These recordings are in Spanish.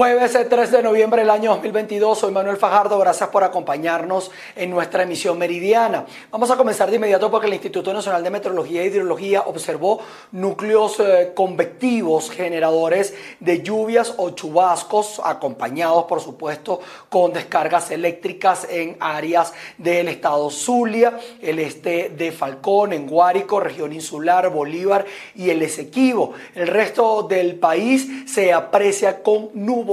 Jueves 3 de noviembre del año 2022, soy Manuel Fajardo, gracias por acompañarnos en nuestra emisión meridiana. Vamos a comenzar de inmediato porque el Instituto Nacional de Meteorología e Hidrología observó núcleos eh, convectivos generadores de lluvias o chubascos, acompañados por supuesto con descargas eléctricas en áreas del estado Zulia, el este de Falcón, en Guárico, región insular, Bolívar y el Esequibo. El resto del país se aprecia con nubes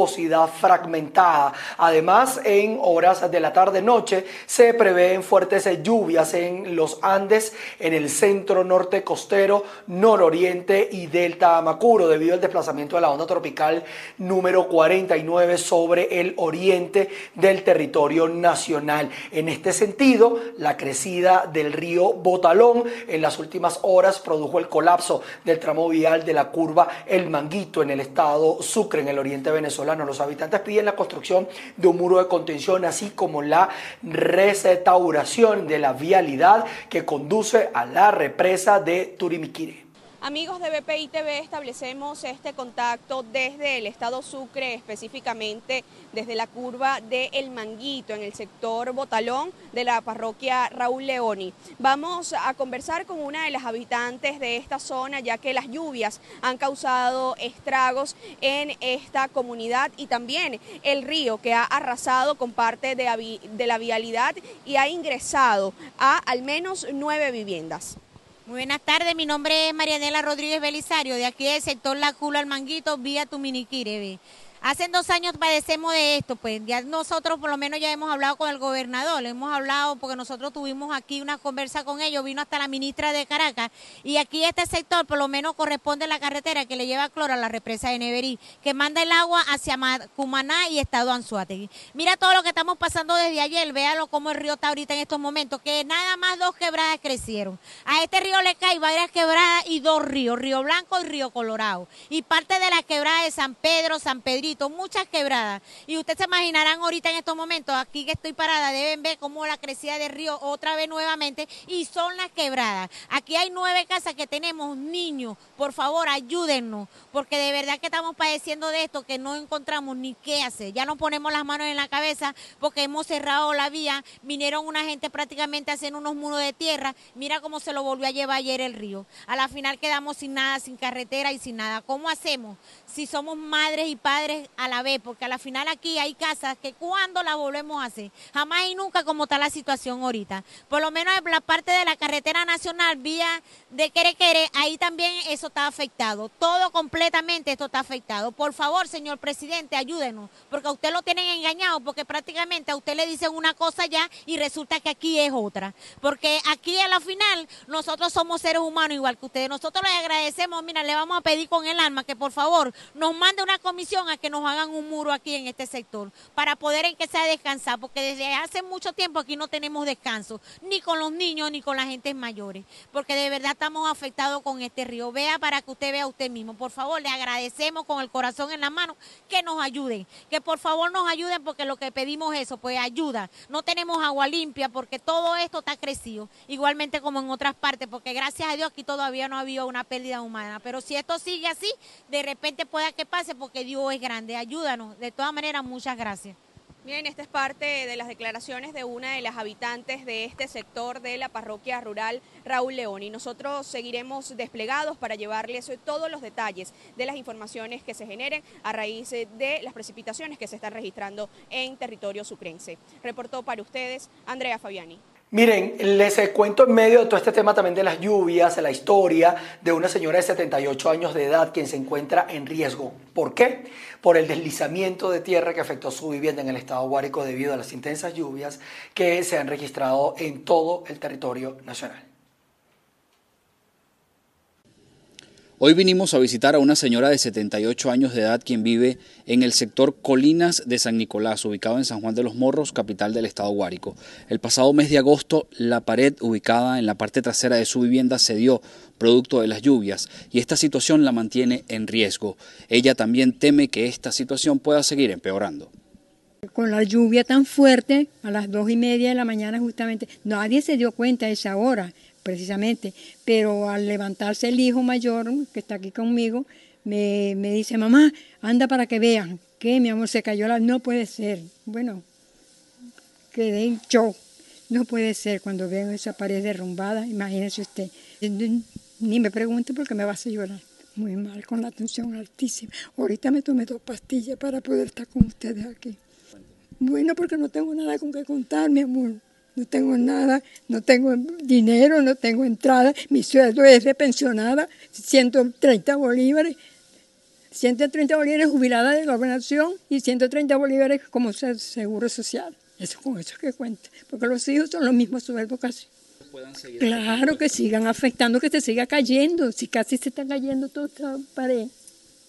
fragmentada. Además, en horas de la tarde-noche se prevén fuertes lluvias en los Andes, en el centro norte costero, nororiente y delta Amacuro, debido al desplazamiento de la onda tropical número 49 sobre el oriente del territorio nacional. En este sentido, la crecida del río Botalón en las últimas horas produjo el colapso del tramo vial de la curva El Manguito en el estado Sucre, en el oriente venezolano los habitantes piden la construcción de un muro de contención, así como la restauración de la vialidad que conduce a la represa de Turimiquire. Amigos de BPI TV, establecemos este contacto desde el estado Sucre, específicamente desde la curva de El Manguito, en el sector Botalón de la parroquia Raúl Leoni. Vamos a conversar con una de las habitantes de esta zona, ya que las lluvias han causado estragos en esta comunidad y también el río que ha arrasado con parte de, de la vialidad y ha ingresado a al menos nueve viviendas. Muy buenas tardes, mi nombre es Marianela Rodríguez Belisario, de aquí del sector La Cula al Manguito, vía Tuminiquire. Hace dos años padecemos de esto, pues ya nosotros por lo menos ya hemos hablado con el gobernador, hemos hablado porque nosotros tuvimos aquí una conversa con ellos, vino hasta la ministra de Caracas y aquí este sector por lo menos corresponde a la carretera que le lleva cloro a la represa de Neverí, que manda el agua hacia Cumaná y Estado Anzuategui. Mira todo lo que estamos pasando desde ayer, véalo cómo el río está ahorita en estos momentos, que nada más dos quebradas crecieron. A este río le cae varias quebradas y dos ríos, Río Blanco y Río Colorado. Y parte de la quebrada de San Pedro, San Pedrito, muchas quebradas. Y ustedes se imaginarán ahorita en estos momentos, aquí que estoy parada, deben ver cómo la crecida del río otra vez nuevamente y son las quebradas. Aquí hay nueve casas que tenemos niños, por favor ayúdennos, porque de verdad que estamos padeciendo de esto, que no encontramos ni qué hacer. Ya nos ponemos las manos en la cabeza porque hemos cerrado la vía, vinieron una gente prácticamente a hacer unos muros de tierra, mira cómo se lo volvió a llevar ayer el río. A la final quedamos sin nada, sin carretera y sin nada. ¿Cómo hacemos? Si somos madres y padres a la vez, porque a la final aquí hay casas que cuando las volvemos a hacer, jamás y nunca como está la situación ahorita. Por lo menos en la parte de la carretera nacional, vía de Querequere, ahí también eso está afectado. Todo completamente esto está afectado. Por favor, señor presidente, ayúdenos, porque a usted lo tienen engañado, porque prácticamente a usted le dicen una cosa ya y resulta que aquí es otra. Porque aquí a la final nosotros somos seres humanos igual que ustedes. Nosotros les agradecemos, mira, le vamos a pedir con el alma que por favor nos mande una comisión a que nos hagan un muro aquí en este sector para poder que sea descansar, porque desde hace mucho tiempo aquí no tenemos descanso, ni con los niños ni con las gentes mayores, porque de verdad estamos afectados con este río. Vea para que usted vea usted mismo. Por favor, le agradecemos con el corazón en la mano que nos ayuden, que por favor nos ayuden porque lo que pedimos es eso, pues ayuda. No tenemos agua limpia porque todo esto está crecido, igualmente como en otras partes, porque gracias a Dios aquí todavía no ha habido una pérdida humana. Pero si esto sigue así, de repente pueda que pase porque Dios es grande ayúdanos. De todas maneras, muchas gracias. Bien, esta es parte de las declaraciones de una de las habitantes de este sector de la parroquia rural Raúl León y nosotros seguiremos desplegados para llevarles todos los detalles de las informaciones que se generen a raíz de las precipitaciones que se están registrando en territorio sucrense. Reportó para ustedes Andrea Fabiani. Miren, les cuento en medio de todo este tema también de las lluvias, la historia de una señora de 78 años de edad quien se encuentra en riesgo. ¿Por qué? Por el deslizamiento de tierra que afectó su vivienda en el estado Guárico debido a las intensas lluvias que se han registrado en todo el territorio nacional. Hoy vinimos a visitar a una señora de 78 años de edad quien vive en el sector Colinas de San Nicolás, ubicado en San Juan de los Morros, capital del estado Guárico. El pasado mes de agosto, la pared ubicada en la parte trasera de su vivienda cedió producto de las lluvias y esta situación la mantiene en riesgo. Ella también teme que esta situación pueda seguir empeorando. Con la lluvia tan fuerte, a las dos y media de la mañana justamente, nadie se dio cuenta a esa hora precisamente, pero al levantarse el hijo mayor, que está aquí conmigo, me, dice, mamá, anda para que vean ¿Qué, mi amor? Se cayó la... No puede ser. Bueno, quedé en. No puede ser cuando veo esa pared derrumbada, imagínese usted. Ni me pregunte porque me vas a llorar. Muy mal, con la tensión altísima. Ahorita me tomé dos pastillas para poder estar con ustedes aquí. Bueno, porque no tengo nada con que contar, mi amor. No tengo nada, no tengo dinero, no tengo entrada. Mi sueldo es de pensionada, 130 bolívares. 130 bolívares jubilada de la gobernación y 130 bolívares como seguro social. Eso con eso que cuenta, porque los hijos son los mismos sueldos casi. Claro que sigan afectando, que se siga cayendo, si casi se está cayendo toda esta pared,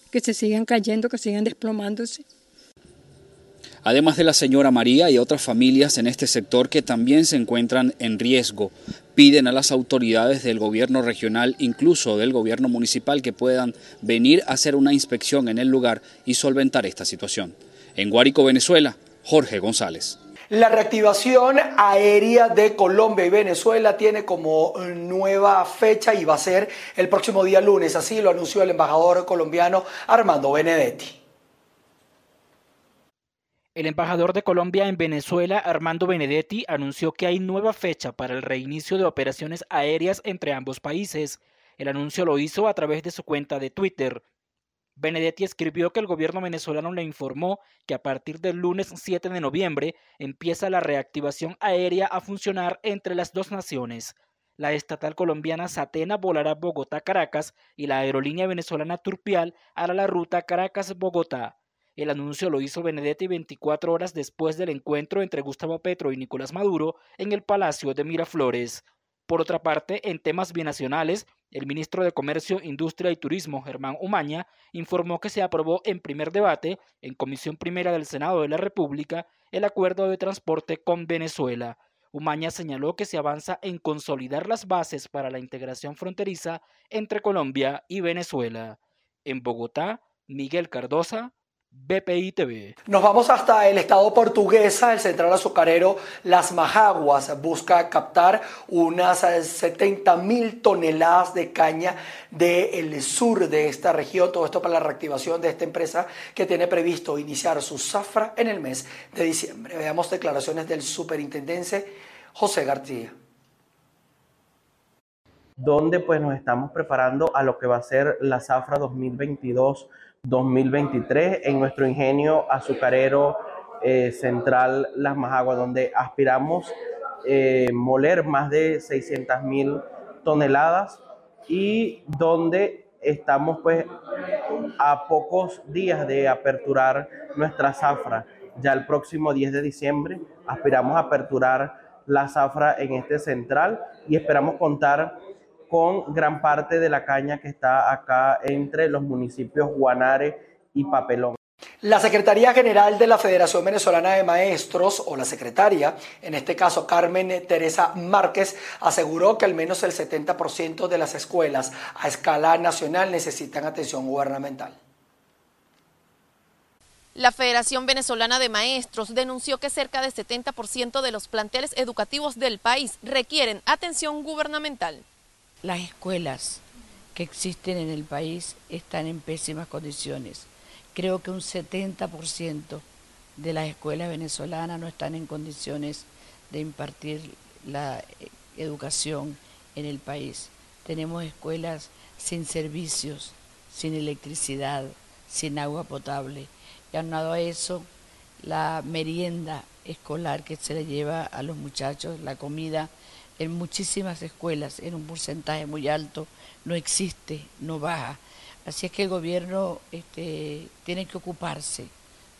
que se sigan cayendo, que sigan desplomándose. Además de la señora María, hay otras familias en este sector que también se encuentran en riesgo. Piden a las autoridades del gobierno regional, incluso del gobierno municipal, que puedan venir a hacer una inspección en el lugar y solventar esta situación. En Guárico, Venezuela, Jorge González. La reactivación aérea de Colombia y Venezuela tiene como nueva fecha y va a ser el próximo día lunes, así lo anunció el embajador colombiano Armando Benedetti. El embajador de Colombia en Venezuela, Armando Benedetti, anunció que hay nueva fecha para el reinicio de operaciones aéreas entre ambos países. El anuncio lo hizo a través de su cuenta de Twitter. Benedetti escribió que el gobierno venezolano le informó que a partir del lunes 7 de noviembre empieza la reactivación aérea a funcionar entre las dos naciones. La estatal colombiana Satena volará Bogotá-Caracas y la aerolínea venezolana Turpial hará la ruta Caracas-Bogotá. El anuncio lo hizo Benedetti 24 horas después del encuentro entre Gustavo Petro y Nicolás Maduro en el Palacio de Miraflores. Por otra parte, en temas binacionales, el ministro de Comercio, Industria y Turismo, Germán Umaña, informó que se aprobó en primer debate, en Comisión Primera del Senado de la República, el acuerdo de transporte con Venezuela. Umaña señaló que se avanza en consolidar las bases para la integración fronteriza entre Colombia y Venezuela. En Bogotá, Miguel Cardosa, BPI TV. Nos vamos hasta el estado portuguesa, el central azucarero Las Majaguas busca captar unas 70 mil toneladas de caña del sur de esta región. Todo esto para la reactivación de esta empresa que tiene previsto iniciar su zafra en el mes de diciembre. Veamos declaraciones del superintendente José García donde pues nos estamos preparando a lo que va a ser la zafra 2022 2023 en nuestro ingenio azucarero eh, central Las Majaguas, donde aspiramos eh, moler más de 600 mil toneladas y donde estamos pues a pocos días de aperturar nuestra zafra. Ya el próximo 10 de diciembre aspiramos a aperturar la zafra en este central y esperamos contar con gran parte de la caña que está acá entre los municipios Guanare y Papelón. La Secretaría General de la Federación Venezolana de Maestros, o la secretaria, en este caso Carmen Teresa Márquez, aseguró que al menos el 70% de las escuelas a escala nacional necesitan atención gubernamental. La Federación Venezolana de Maestros denunció que cerca del 70% de los planteles educativos del país requieren atención gubernamental. Las escuelas que existen en el país están en pésimas condiciones. Creo que un 70% de las escuelas venezolanas no están en condiciones de impartir la eh, educación en el país. Tenemos escuelas sin servicios, sin electricidad, sin agua potable. Y aunado a eso, la merienda escolar que se le lleva a los muchachos, la comida en muchísimas escuelas, en un porcentaje muy alto, no existe, no baja. Así es que el gobierno este, tiene que ocuparse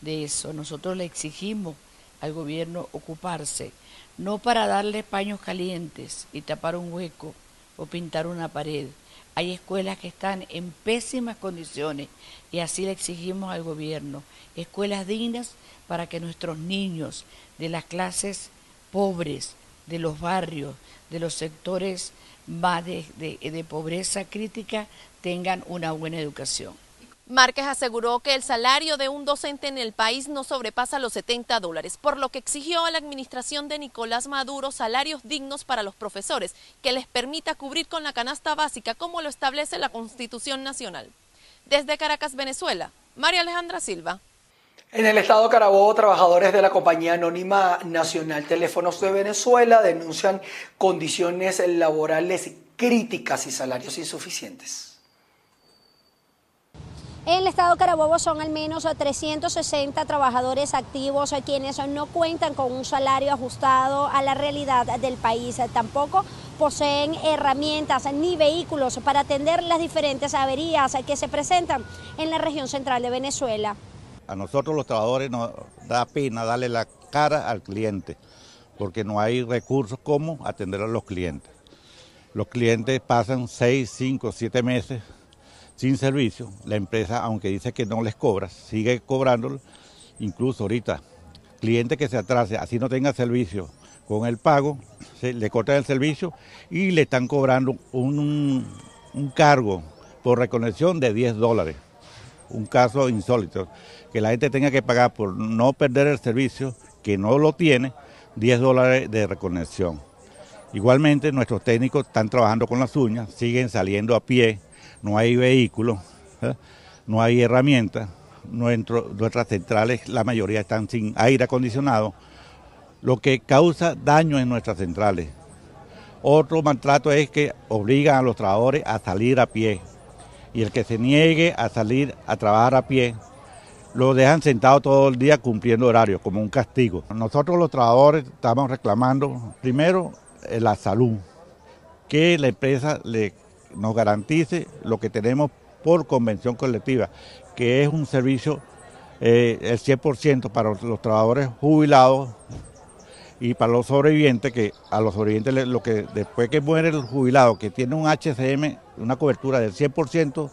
de eso. Nosotros le exigimos al gobierno ocuparse, no para darle paños calientes y tapar un hueco o pintar una pared. Hay escuelas que están en pésimas condiciones y así le exigimos al gobierno escuelas dignas para que nuestros niños de las clases pobres, de los barrios, de los sectores más de, pobreza crítica tengan una buena educación. Márquez aseguró que el salario de un docente en el país no sobrepasa los 70 dólares, por lo que exigió a la administración de Nicolás Maduro salarios dignos para los profesores, que les permita cubrir con la canasta básica como lo establece la Constitución Nacional. Desde Caracas, Venezuela, María Alejandra Silva. En el estado Carabobo, trabajadores de la compañía anónima Nacional Teléfonos de Venezuela denuncian condiciones laborales críticas y salarios insuficientes. En el estado Carabobo son al menos 360 trabajadores activos quienes no cuentan con un salario ajustado a la realidad del país. Tampoco poseen herramientas ni vehículos para atender las diferentes averías que se presentan en la región central de Venezuela. A nosotros los trabajadores nos da pena darle la cara al cliente, porque no hay recursos como atender a los clientes. Los clientes pasan 6, 5, 7 meses sin servicio. La empresa, aunque dice que no les cobra, sigue cobrándolo. Incluso ahorita, cliente que se atrase, así no tenga servicio con el pago, le cortan el servicio y le están cobrando un, un cargo por reconexión de 10 dólares. Un caso insólito que la gente tenga que pagar por no perder el servicio, que no lo tiene, 10 dólares de reconexión. Igualmente nuestros técnicos están trabajando con las uñas, siguen saliendo a pie, no hay vehículos, ¿eh? no hay herramientas, nuestras centrales, la mayoría están sin aire acondicionado, lo que causa daño en nuestras centrales. Otro maltrato es que obligan a los trabajadores a salir a pie y el que se niegue a salir a trabajar a pie lo dejan sentado todo el día cumpliendo horario, como un castigo. Nosotros los trabajadores estamos reclamando primero eh, la salud, que la empresa le, nos garantice lo que tenemos por convención colectiva, que es un servicio eh, el 100% para los, trabajadores jubilados y para los sobrevivientes, que a los sobrevivientes lo que después que muere el jubilado, que tiene un HCM, una cobertura del 100%,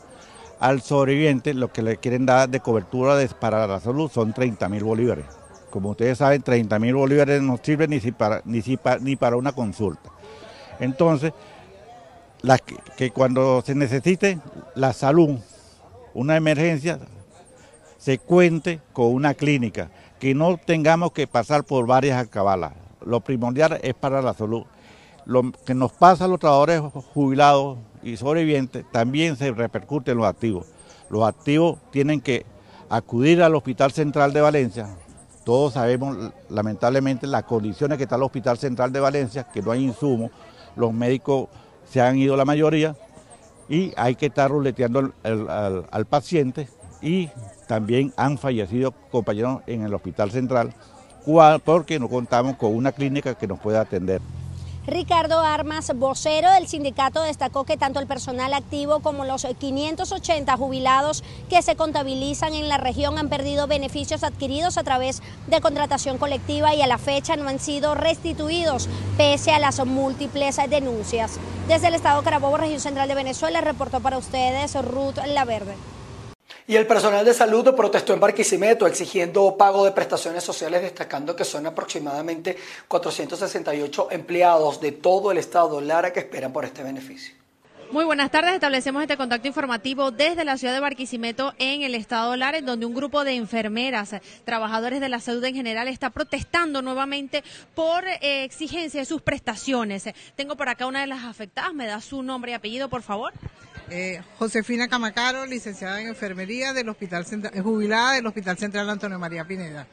al sobreviviente lo que le quieren dar de cobertura para la salud son 30 mil bolívares. Como ustedes saben, 30 mil bolívares no sirven ni, para, ni, ni para una consulta. Entonces, que, cuando se necesite la salud, una emergencia, se cuente con una clínica, que no tengamos que pasar por varias acabalas. Lo primordial es para la salud. Lo que nos pasa a los trabajadores jubilados y sobrevivientes también se repercute en los activos. Los activos tienen que acudir al Hospital Central de Valencia. Todos sabemos lamentablemente las condiciones que está el Hospital Central de Valencia, que no hay insumos, los médicos se han ido la mayoría y hay que estar ruleteando al, paciente y también han fallecido compañeros en el Hospital Central porque no contamos con una clínica que nos pueda atender. Ricardo Armas, vocero del sindicato, destacó que tanto el personal activo como los 580 jubilados que se contabilizan en la región han perdido beneficios adquiridos a través de contratación colectiva y a la fecha no han sido restituidos pese a las múltiples denuncias. Desde el estado Carabobo, región central de Venezuela, reportó para ustedes Ruth Laverde. Y el personal de salud protestó en Barquisimeto exigiendo pago de prestaciones sociales, destacando que son aproximadamente 468 empleados de todo el estado Lara que esperan por este beneficio. Muy buenas tardes. Establecemos este contacto informativo desde la ciudad de Barquisimeto en el estado Lara, en donde un grupo de enfermeras, trabajadores de la salud en general, está protestando nuevamente por eh, exigencia de sus prestaciones. Tengo por acá una de las afectadas. ¿Me da su nombre y apellido, por favor? Eh, Josefina Camacaro, licenciada en enfermería del Hospital Central, jubilada del Hospital Central Antonio María Pineda.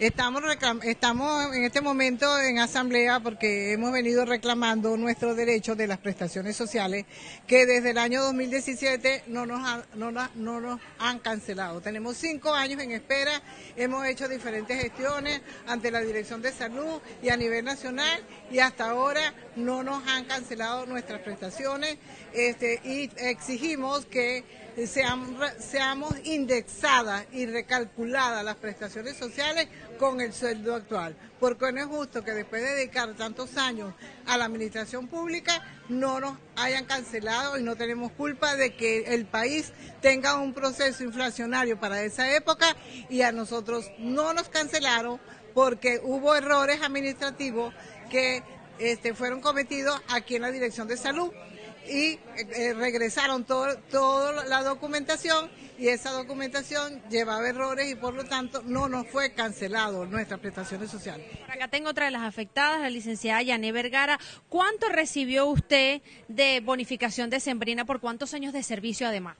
Estamos, estamos en este momento en asamblea porque hemos venido reclamando nuestros derechos de las prestaciones sociales que desde el año 2017 no nos, no, no nos han cancelado. Tenemos cinco años en espera, hemos hecho diferentes gestiones ante la Dirección de Salud y a nivel nacional y hasta ahora no nos han cancelado nuestras prestaciones este, y exigimos que seamos, indexadas y recalculadas las prestaciones sociales con el sueldo actual, porque no es justo que después de dedicar tantos años a la administración pública no nos hayan cancelado y no tenemos culpa de que el país tenga un proceso inflacionario para esa época y a nosotros no nos cancelaron porque hubo errores administrativos que este, fueron cometidos aquí en la Dirección de Salud y eh, regresaron toda todo la documentación y esa documentación llevaba errores y por lo tanto no nos fue cancelado nuestras prestaciones sociales. Acá tengo otra de las afectadas, la licenciada Yané Vergara. ¿Cuánto recibió usted de bonificación de Sembrina por cuántos años de servicio además?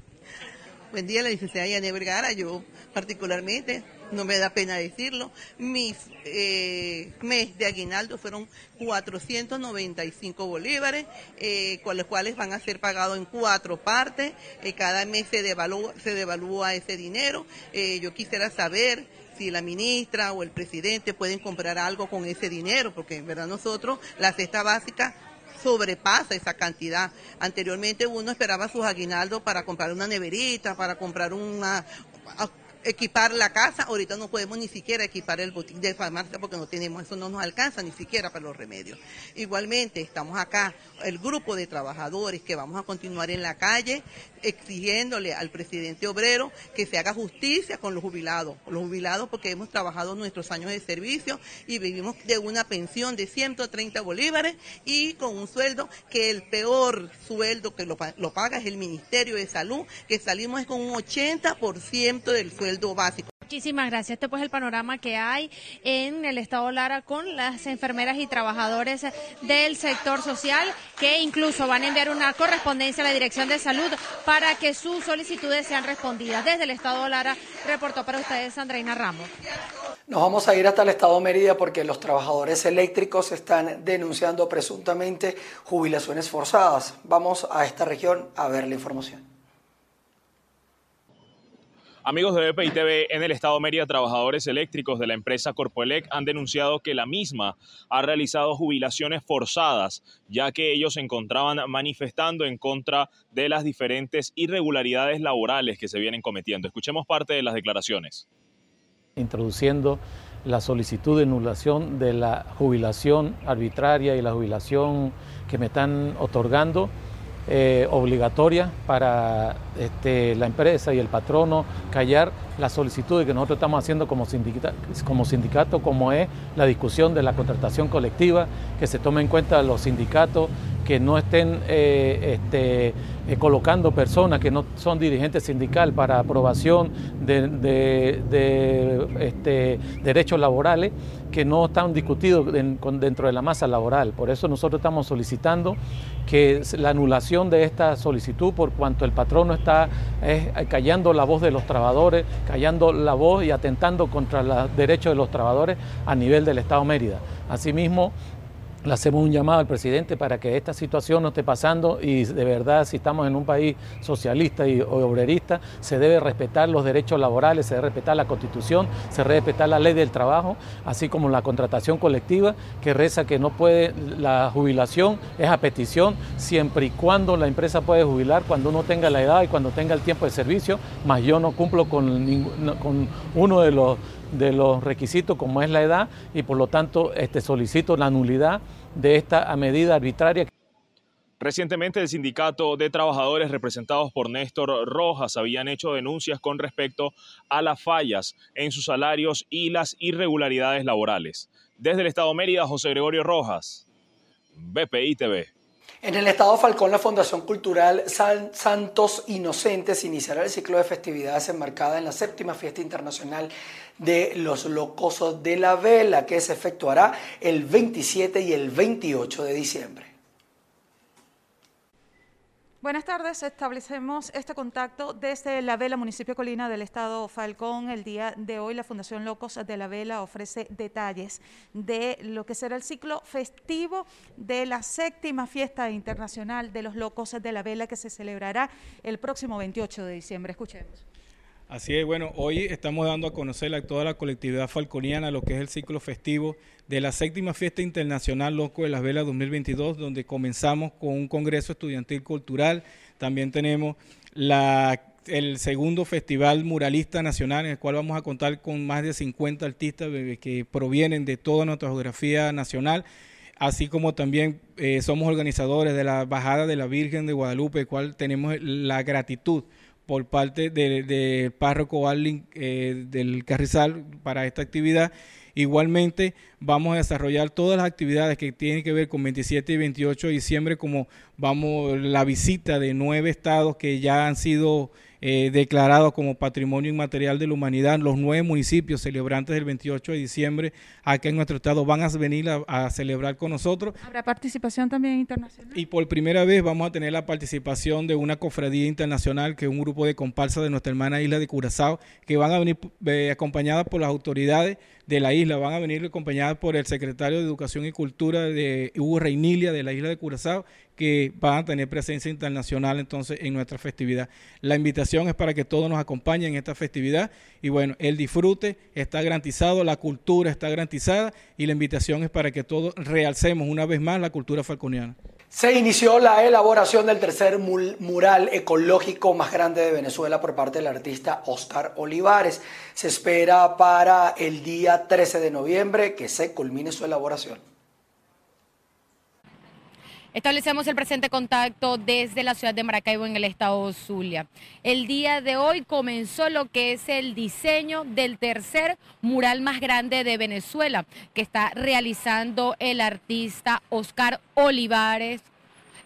Buen día, la licenciada Yané Vergara. Yo particularmente, no me da pena decirlo, mis eh, mes de aguinaldo fueron 495 bolívares, eh, con los cuales van a ser pagados en cuatro partes. Eh, cada mes se devalúa, se devalúa ese dinero. Eh, yo quisiera saber si la ministra o el presidente pueden comprar algo con ese dinero, porque en verdad nosotros, la cesta básica sobrepasa esa cantidad. Anteriormente uno esperaba sus aguinaldos para comprar una neverita, para comprar una equipar la casa, ahorita no podemos ni siquiera equipar el botín de farmacia porque no tenemos, eso no nos alcanza ni siquiera para los remedios. Igualmente, estamos acá, el grupo de trabajadores que vamos a continuar en la calle exigiéndole al presidente obrero que se haga justicia con los jubilados, los jubilados porque hemos trabajado nuestros años de servicio y vivimos de una pensión de 130 bolívares y con un sueldo que el peor sueldo que lo, paga es el Ministerio de Salud, que salimos con un 80% del sueldo básico. Muchísimas gracias. Este pues el panorama que hay en el estado Lara con las enfermeras y trabajadores del sector social que incluso van a enviar una correspondencia a la Dirección de Salud para que sus solicitudes sean respondidas. Desde el estado Lara reportó para ustedes Andreina Ramos. Nos vamos a ir hasta el estado Mérida porque los trabajadores eléctricos están denunciando presuntamente jubilaciones forzadas. Vamos a esta región a ver la información. Amigos de BPI TV, en el estado de Mérida, trabajadores eléctricos de la empresa Corpoelec han denunciado que la misma ha realizado jubilaciones forzadas, ya que ellos se encontraban manifestando en contra de las diferentes irregularidades laborales que se vienen cometiendo. Escuchemos parte de las declaraciones. Introduciendo la solicitud de anulación de la jubilación arbitraria y la jubilación que me están otorgando eh, obligatoria para este, la empresa y el patrono callar la solicitud que nosotros estamos haciendo como, como sindicato, como es la discusión de la contratación colectiva, que se tome en cuenta los sindicatos, que no estén eh, este, eh, colocando personas que no son dirigentes sindical para aprobación de, de este, derechos laborales que no están discutidos dentro de la masa laboral. Por eso nosotros estamos solicitando que la anulación de esta solicitud por cuanto el patrono está callando la voz de los trabajadores, callando la voz y atentando contra los derechos de los trabajadores a nivel del Estado Mérida. Asimismo, le hacemos un llamado al presidente para que esta situación no esté pasando y de verdad si estamos en un país socialista y obrerista se debe respetar los derechos laborales, se debe respetar la constitución, se debe respetar la ley del trabajo, así como la contratación colectiva que reza que no puede, la jubilación es a petición siempre y cuando la empresa puede jubilar cuando uno tenga la edad y cuando tenga el tiempo de servicio, más yo no cumplo con, con uno de los de los requisitos como es la edad y por lo tanto este, solicito la nulidad de esta medida arbitraria. Recientemente el sindicato de trabajadores representados por Néstor Rojas habían hecho denuncias con respecto a las fallas en sus salarios y las irregularidades laborales. Desde el Estado Mérida, José Gregorio Rojas, BPI TV. En el estado Falcón, la Fundación Cultural Santos Inocentes iniciará el ciclo de festividades enmarcada en la séptima fiesta internacional de los Locosos de la Vela, que se efectuará el 27 y el 28 de diciembre. Buenas tardes, establecemos este contacto desde La Vela, municipio Colina del estado Falcón. El día de hoy la Fundación Locos de la Vela ofrece detalles de lo que será el ciclo festivo de la séptima fiesta internacional de los Locos de la Vela que se celebrará el próximo 28 de diciembre. Escuchemos. Así es, bueno, hoy estamos dando a conocer a toda la colectividad falconiana lo que es el ciclo festivo de la séptima fiesta internacional Loco de las Velas 2022, donde comenzamos con un congreso estudiantil cultural. También tenemos la, el segundo festival muralista nacional, en el cual vamos a contar con más de 50 artistas que provienen de toda nuestra geografía nacional así como también eh, somos organizadores de la Bajada de la Virgen de Guadalupe, el cual tenemos la gratitud por parte del párroco Arling eh, del Carrizal para esta actividad. Igualmente vamos a desarrollar todas las actividades que tienen que ver con 27 y 28 de diciembre, como vamos la visita de nueve estados que ya han sido eh, declarado como Patrimonio Inmaterial de la Humanidad. Los nueve municipios celebrantes del 28 de diciembre aquí en nuestro estado van a venir a, celebrar con nosotros. ¿Habrá participación también internacional? Y por primera vez vamos a tener la participación de una cofradía internacional, que es un grupo de comparsas de nuestra hermana isla de Curazao, que van a venir eh, acompañadas por las autoridades de la isla, van a venir acompañadas por el secretario de Educación y Cultura de Hugo Reinilia de la isla de Curazao, que van a tener presencia internacional entonces en nuestra festividad. La invitación es para que todos nos acompañen en esta festividad y bueno, el disfrute está garantizado, la cultura está garantizada y la invitación es para que todos realcemos una vez más la cultura falconiana. Se inició la elaboración del tercer mural ecológico más grande de Venezuela por parte del artista Oscar Olivares. Se espera para el día 13 de noviembre que se culmine su elaboración. Establecemos el presente contacto desde la ciudad de Maracaibo en el estado Zulia. El día de hoy comenzó lo que es el diseño del tercer mural más grande de Venezuela que está realizando el artista Oscar Olivares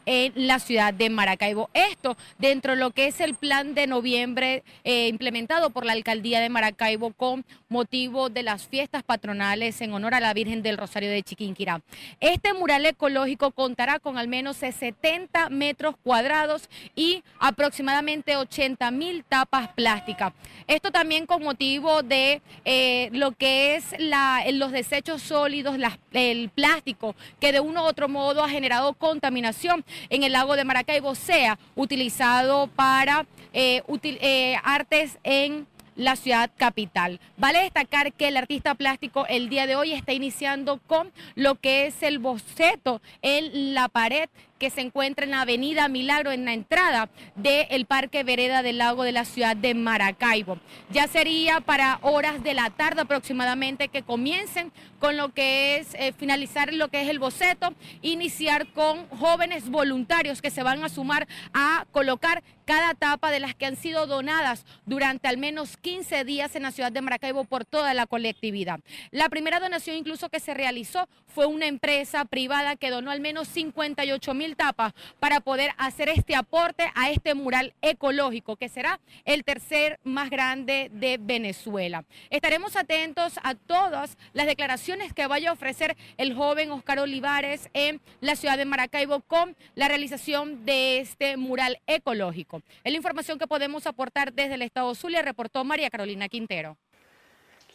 en la ciudad de Maracaibo. Esto dentro de lo que es el plan de noviembre eh, implementado por la alcaldía de Maracaibo con motivo de las fiestas patronales en honor a la Virgen del Rosario de Chiquinquirá. Este mural ecológico contará con al menos 70 metros cuadrados y aproximadamente 80 mil tapas plásticas. Esto también con motivo de eh, lo que es la, los desechos sólidos, el plástico, que de uno u otro modo ha generado contaminación en el lago de Maracaibo sea utilizado para eh, eh, artes en la ciudad capital. Vale destacar que el artista plástico el día de hoy está iniciando con lo que es el boceto en la pared que se encuentra en la avenida Milagro, en la entrada del Parque Vereda del Lago de la ciudad de Maracaibo. Ya sería para horas de la tarde aproximadamente que comiencen con lo que es eh, finalizar lo que es el boceto, iniciar con jóvenes voluntarios que se van a sumar a colocar cada tapa de las que han sido donadas durante al menos 15 días en la ciudad de Maracaibo por toda la colectividad. La primera donación incluso que se realizó fue una empresa privada que donó al menos 58 tapas para poder hacer este aporte a este mural ecológico que será el tercer más grande de Venezuela. Estaremos atentos a todas las declaraciones que vaya a ofrecer el joven Oscar Olivares en la ciudad de Maracaibo con la realización de este mural ecológico. Es la información que podemos aportar desde el Estado Zulia, reportó María Carolina Quintero.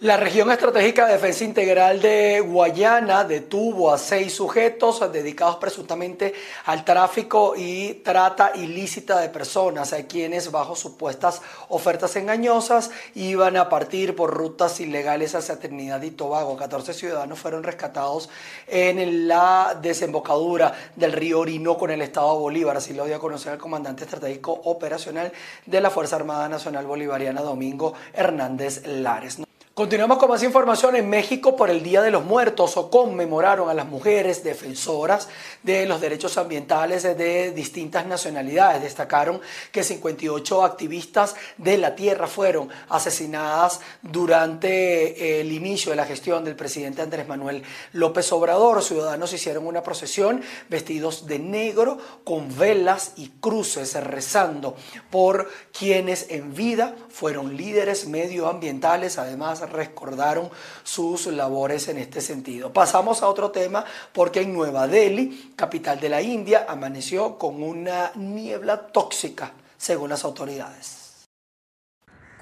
La región estratégica de defensa integral de Guayana detuvo a seis sujetos dedicados presuntamente al tráfico y trata ilícita de personas, a quienes bajo supuestas ofertas engañosas iban a partir por rutas ilegales hacia Trinidad y Tobago. 14 ciudadanos fueron rescatados en la desembocadura del río Orinoco en el estado de Bolívar. Así lo dio a conocer el comandante estratégico operacional de la Fuerza Armada Nacional Bolivariana, Domingo Hernández Lares. Continuamos con más información. En México, por el Día de los Muertos, o conmemoraron a las mujeres defensoras de los derechos ambientales de distintas nacionalidades. Destacaron que 58 activistas de la tierra fueron asesinadas durante el inicio de la gestión del presidente Andrés Manuel López Obrador. Ciudadanos hicieron una procesión vestidos de negro con velas y cruces rezando por quienes en vida fueron líderes medioambientales, además recordaron sus labores en este sentido. Pasamos a otro tema porque en Nueva Delhi, capital de la India, amaneció con una niebla tóxica, según las autoridades.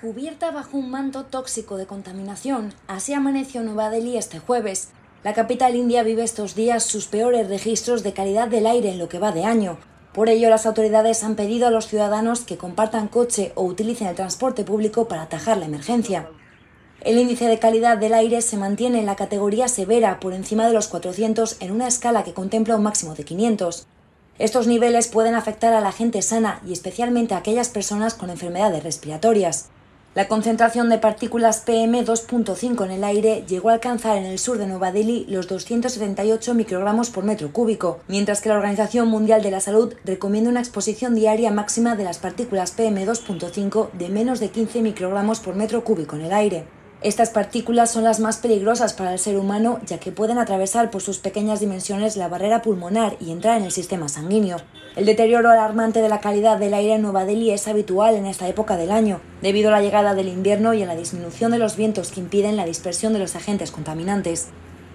Cubierta bajo un manto tóxico de contaminación, así amaneció Nueva Delhi este jueves. La capital india vive estos días sus peores registros de calidad del aire en lo que va de año. Por ello, las autoridades han pedido a los ciudadanos que compartan coche o utilicen el transporte público para atajar la emergencia. El índice de calidad del aire se mantiene en la categoría severa por encima de los 400 en una escala que contempla un máximo de 500. Estos niveles pueden afectar a la gente sana y especialmente a aquellas personas con enfermedades respiratorias. La concentración de partículas PM2.5 en el aire llegó a alcanzar en el sur de Nueva Delhi los 278 microgramos por metro cúbico, mientras que la Organización Mundial de la Salud recomienda una exposición diaria máxima de las partículas PM2.5 de menos de 15 microgramos por metro cúbico en el aire. Estas partículas son las más peligrosas para el ser humano ya que pueden atravesar por sus pequeñas dimensiones la barrera pulmonar y entrar en el sistema sanguíneo. El deterioro alarmante de la calidad del aire en Nueva Delhi es habitual en esta época del año, debido a la llegada del invierno y a la disminución de los vientos que impiden la dispersión de los agentes contaminantes.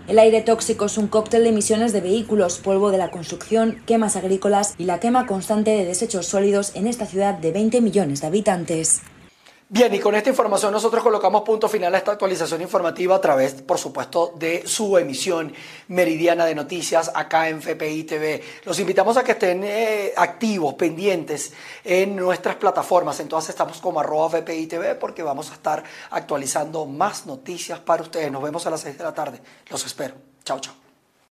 El aire tóxico es un cóctel de emisiones de vehículos, polvo de la construcción, quemas agrícolas y la quema constante de desechos sólidos en esta ciudad de 20 millones de habitantes. Bien, y con esta información nosotros colocamos punto final a esta actualización informativa a través, por supuesto, de su emisión meridiana de noticias acá en FPI TV. Los invitamos a que estén eh, activos, pendientes en nuestras plataformas. Entonces estamos como arroba FPI TV porque vamos a estar actualizando más noticias para ustedes. Nos vemos a las 6 de la tarde. Los espero. Chao, chao.